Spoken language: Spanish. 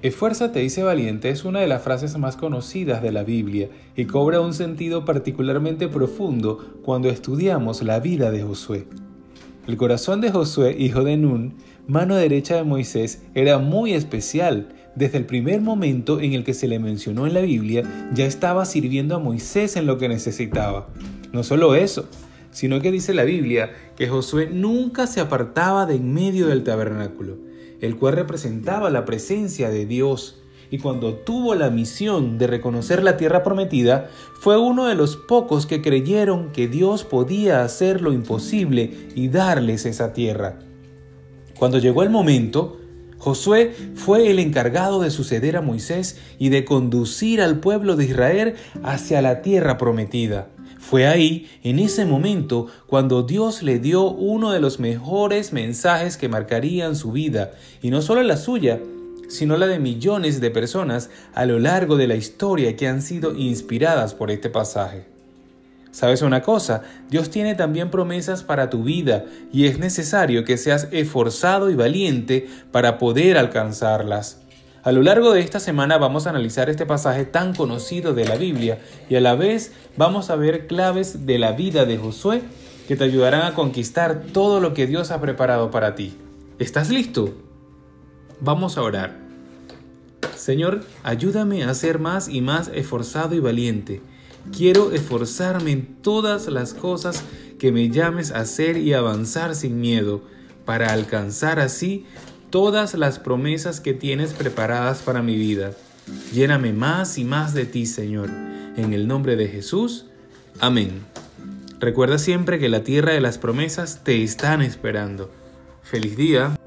Esfuérzate y sé valiente es una de las frases más conocidas de la Biblia y cobra un sentido particularmente profundo cuando estudiamos la vida de Josué. El corazón de Josué, hijo de Nun, mano derecha de Moisés, era muy especial. Desde el primer momento en el que se le mencionó en la Biblia, ya estaba sirviendo a Moisés en lo que necesitaba. No solo eso, sino que dice la Biblia que Josué nunca se apartaba de en medio del tabernáculo el cual representaba la presencia de Dios. Y cuando tuvo la misión de reconocer la tierra prometida, fue uno de los pocos que creyeron que Dios podía hacer lo imposible y darles esa tierra. Cuando llegó el momento, Josué fue el encargado de suceder a Moisés y de conducir al pueblo de Israel hacia la tierra prometida. Fue ahí, en ese momento, cuando Dios le dio uno de los mejores mensajes que marcarían su vida, y no solo la suya, sino la de millones de personas a lo largo de la historia que han sido inspiradas por este pasaje. ¿Sabes una cosa? Dios tiene también promesas para tu vida y es necesario que seas esforzado y valiente para poder alcanzarlas. A lo largo de esta semana vamos a analizar este pasaje tan conocido de la Biblia y a la vez vamos a ver claves de la vida de Josué que te ayudarán a conquistar todo lo que Dios ha preparado para ti. ¿Estás listo? Vamos a orar. Señor, ayúdame a ser más y más esforzado y valiente. Quiero esforzarme en todas las cosas que me llames a hacer y avanzar sin miedo, para alcanzar así todas las promesas que tienes preparadas para mi vida. Lléname más y más de ti, Señor. En el nombre de Jesús. Amén. Recuerda siempre que la tierra de las promesas te están esperando. Feliz día.